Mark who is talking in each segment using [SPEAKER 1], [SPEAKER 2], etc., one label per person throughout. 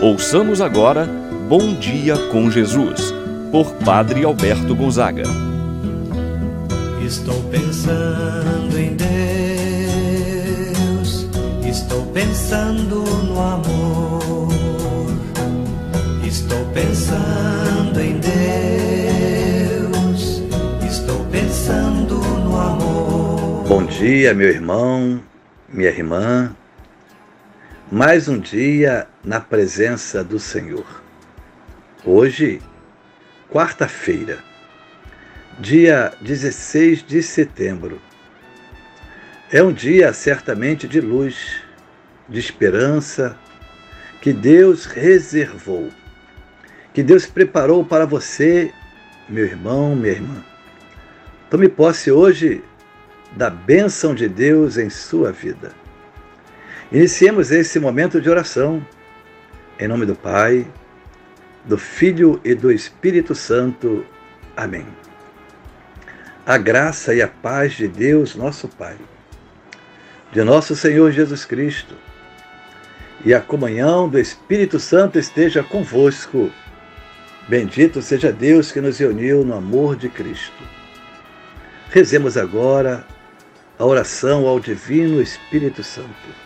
[SPEAKER 1] Ouçamos agora Bom Dia com Jesus, por Padre Alberto Gonzaga.
[SPEAKER 2] Estou pensando em Deus, estou pensando no amor, estou pensando em Deus, estou pensando no amor.
[SPEAKER 3] Bom dia, meu irmão, minha irmã. Mais um dia na presença do Senhor. Hoje, quarta-feira, dia 16 de setembro. É um dia certamente de luz, de esperança, que Deus reservou, que Deus preparou para você, meu irmão, minha irmã. Tome posse hoje da bênção de Deus em sua vida. Iniciemos esse momento de oração. Em nome do Pai, do Filho e do Espírito Santo. Amém. A graça e a paz de Deus, nosso Pai, de nosso Senhor Jesus Cristo e a comunhão do Espírito Santo esteja convosco. Bendito seja Deus que nos uniu no amor de Cristo. Rezemos agora a oração ao Divino Espírito Santo.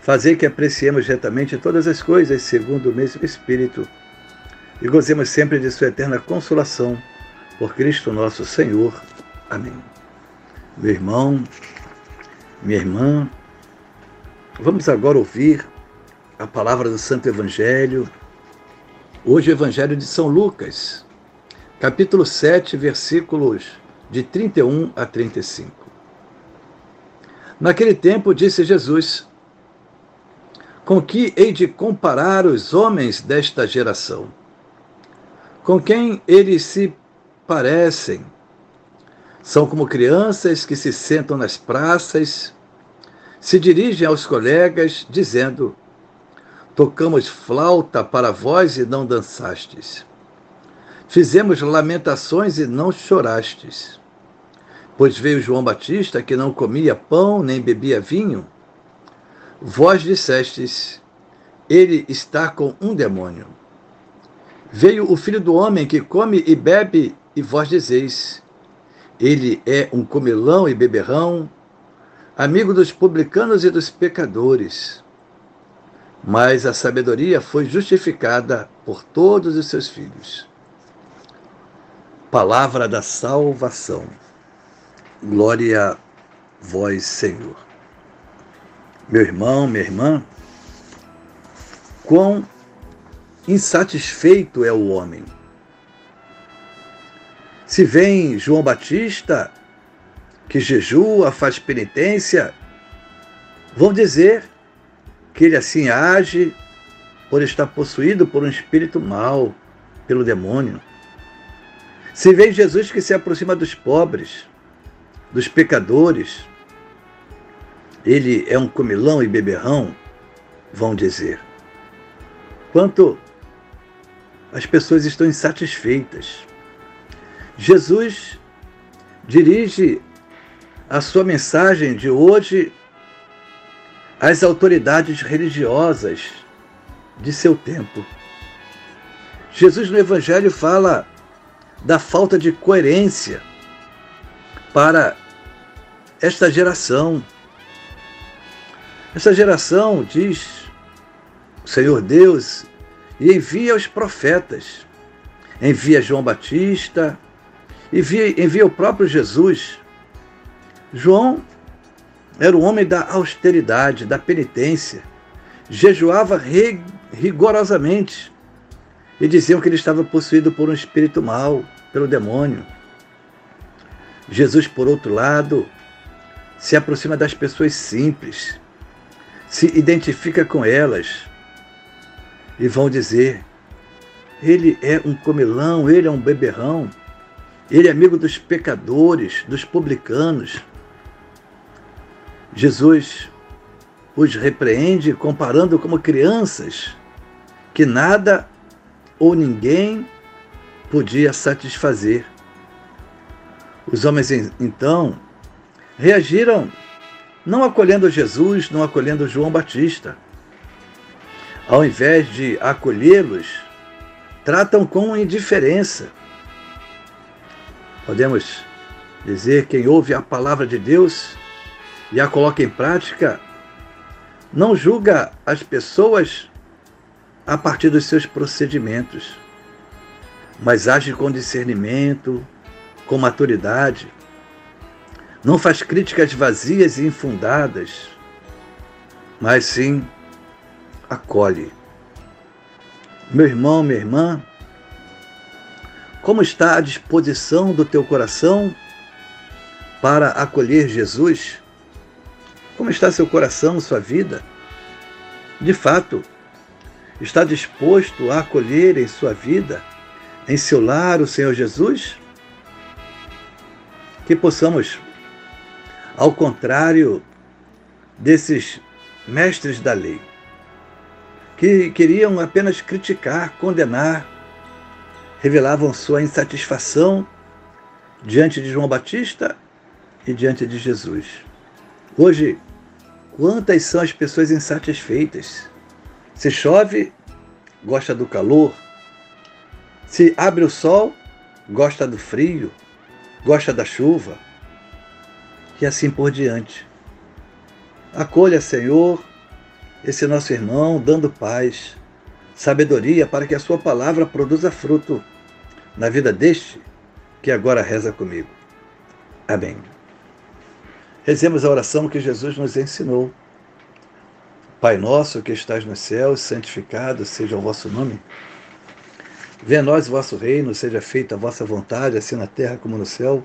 [SPEAKER 3] Fazer que apreciemos retamente todas as coisas segundo o mesmo Espírito e gozemos sempre de Sua eterna consolação. Por Cristo nosso Senhor. Amém. Meu irmão, minha irmã, vamos agora ouvir a palavra do Santo Evangelho. Hoje, o Evangelho de São Lucas, capítulo 7, versículos de 31 a 35. Naquele tempo, disse Jesus: com que hei de comparar os homens desta geração? Com quem eles se parecem? São como crianças que se sentam nas praças, se dirigem aos colegas, dizendo: Tocamos flauta para vós e não dançastes. Fizemos lamentações e não chorastes. Pois veio João Batista que não comia pão nem bebia vinho Vós dissestes: Ele está com um demônio. Veio o filho do homem que come e bebe, e vós dizeis: Ele é um comilão e beberrão, amigo dos publicanos e dos pecadores. Mas a sabedoria foi justificada por todos os seus filhos. Palavra da salvação. Glória a vós, Senhor meu irmão, minha irmã, quão insatisfeito é o homem. Se vem João Batista, que jejua, faz penitência, vão dizer que ele assim age por estar possuído por um espírito mau, pelo demônio. Se vem Jesus que se aproxima dos pobres, dos pecadores, ele é um comilão e beberrão, vão dizer. Quanto as pessoas estão insatisfeitas. Jesus dirige a sua mensagem de hoje às autoridades religiosas de seu tempo. Jesus no Evangelho fala da falta de coerência para esta geração essa geração, diz Senhor Deus, e envia os profetas, envia João Batista, envia, envia o próprio Jesus. João era o homem da austeridade, da penitência, jejuava rigorosamente e diziam que ele estava possuído por um espírito mau, pelo demônio. Jesus, por outro lado, se aproxima das pessoas simples, se identifica com elas e vão dizer ele é um comilão, ele é um beberrão, ele é amigo dos pecadores, dos publicanos. Jesus os repreende comparando como crianças que nada ou ninguém podia satisfazer. Os homens então reagiram não acolhendo Jesus, não acolhendo João Batista. Ao invés de acolhê-los, tratam com indiferença. Podemos dizer quem ouve a palavra de Deus e a coloca em prática não julga as pessoas a partir dos seus procedimentos, mas age com discernimento, com maturidade. Não faz críticas vazias e infundadas, mas sim acolhe. Meu irmão, minha irmã, como está a disposição do teu coração para acolher Jesus? Como está seu coração, sua vida? De fato, está disposto a acolher em sua vida, em seu lar, o Senhor Jesus? Que possamos, ao contrário desses mestres da lei, que queriam apenas criticar, condenar, revelavam sua insatisfação diante de João Batista e diante de Jesus. Hoje, quantas são as pessoas insatisfeitas? Se chove, gosta do calor. Se abre o sol, gosta do frio, gosta da chuva. E assim por diante. Acolha, Senhor, esse nosso irmão, dando paz, sabedoria para que a sua palavra produza fruto na vida deste que agora reza comigo. Amém. Rezemos a oração que Jesus nos ensinou. Pai nosso que estás nos céus, santificado seja o vosso nome. Venha a nós o vosso reino, seja feita a vossa vontade, assim na terra como no céu.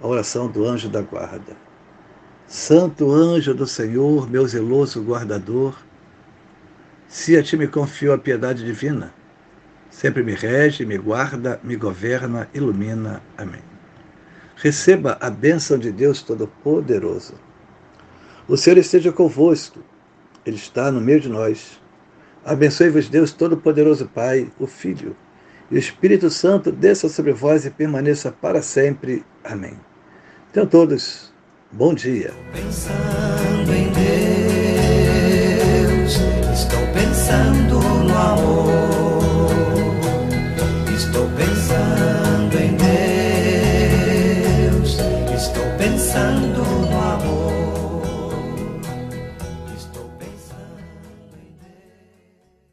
[SPEAKER 3] a oração do anjo da guarda. Santo anjo do Senhor, meu zeloso guardador, se a ti me confio a piedade divina, sempre me rege, me guarda, me governa, ilumina. Amém. Receba a bênção de Deus Todo-Poderoso. O Senhor esteja convosco, Ele está no meio de nós. Abençoe-vos, Deus Todo-Poderoso, Pai, o Filho e o Espírito Santo, desça sobre vós e permaneça para sempre. Amém. Tenham todos, bom dia.
[SPEAKER 2] Pensando em Deus,